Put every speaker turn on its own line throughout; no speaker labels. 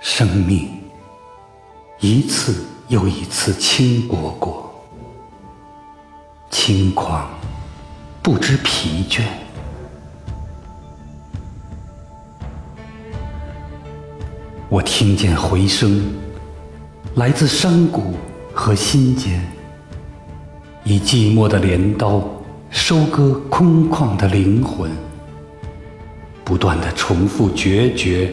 生命一次又一次倾国过，轻狂不知疲倦。我听见回声，来自山谷和心间，以寂寞的镰刀收割空旷的灵魂，不断的重复决绝。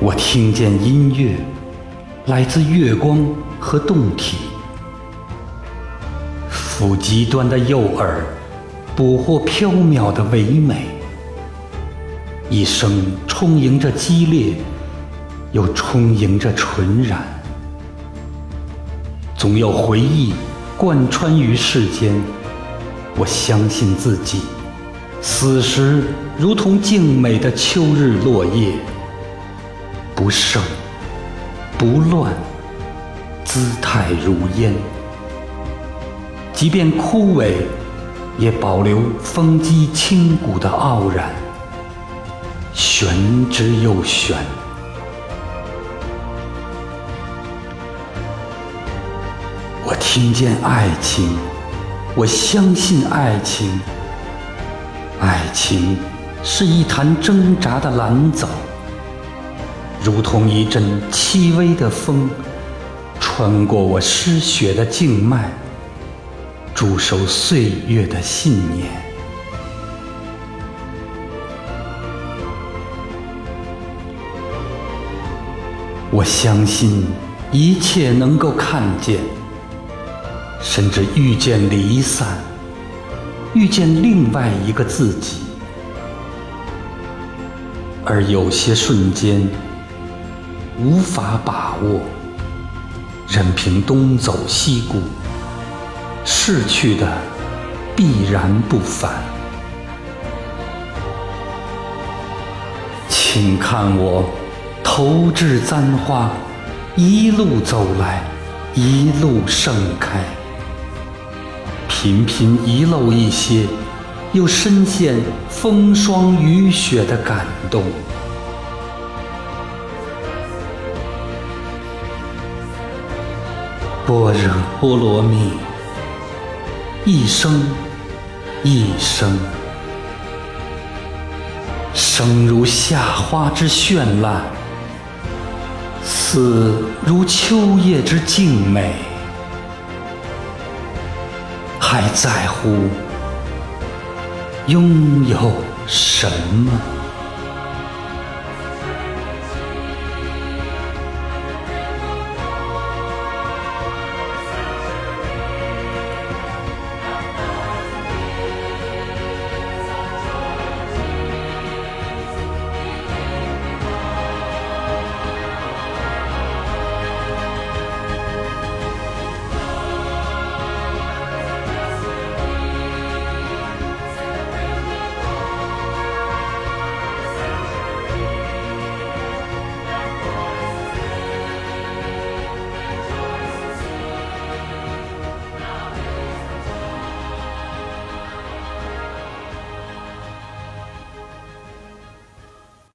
我听见音乐，来自月光和洞体，腹极端的诱饵，捕获缥缈的唯美。一生充盈着激烈，又充盈着纯然。总有回忆贯穿于世间。我相信自己，死时如同静美的秋日落叶。不盛不乱，姿态如烟。即便枯萎，也保留风肌清骨的傲然。玄之又玄。我听见爱情，我相信爱情。爱情是一潭挣扎的蓝藻。如同一阵轻微的风，穿过我失血的静脉，驻守岁月的信念。我相信一切能够看见，甚至遇见离散，遇见另外一个自己，而有些瞬间。无法把握，任凭东走西顾，逝去的必然不返。请看我投掷簪花，一路走来，一路盛开，频频遗漏一些，又深陷风霜雨雪的感动。般若波罗蜜，一生一生，生如夏花之绚烂，死如秋叶之静美，还在乎拥有什么？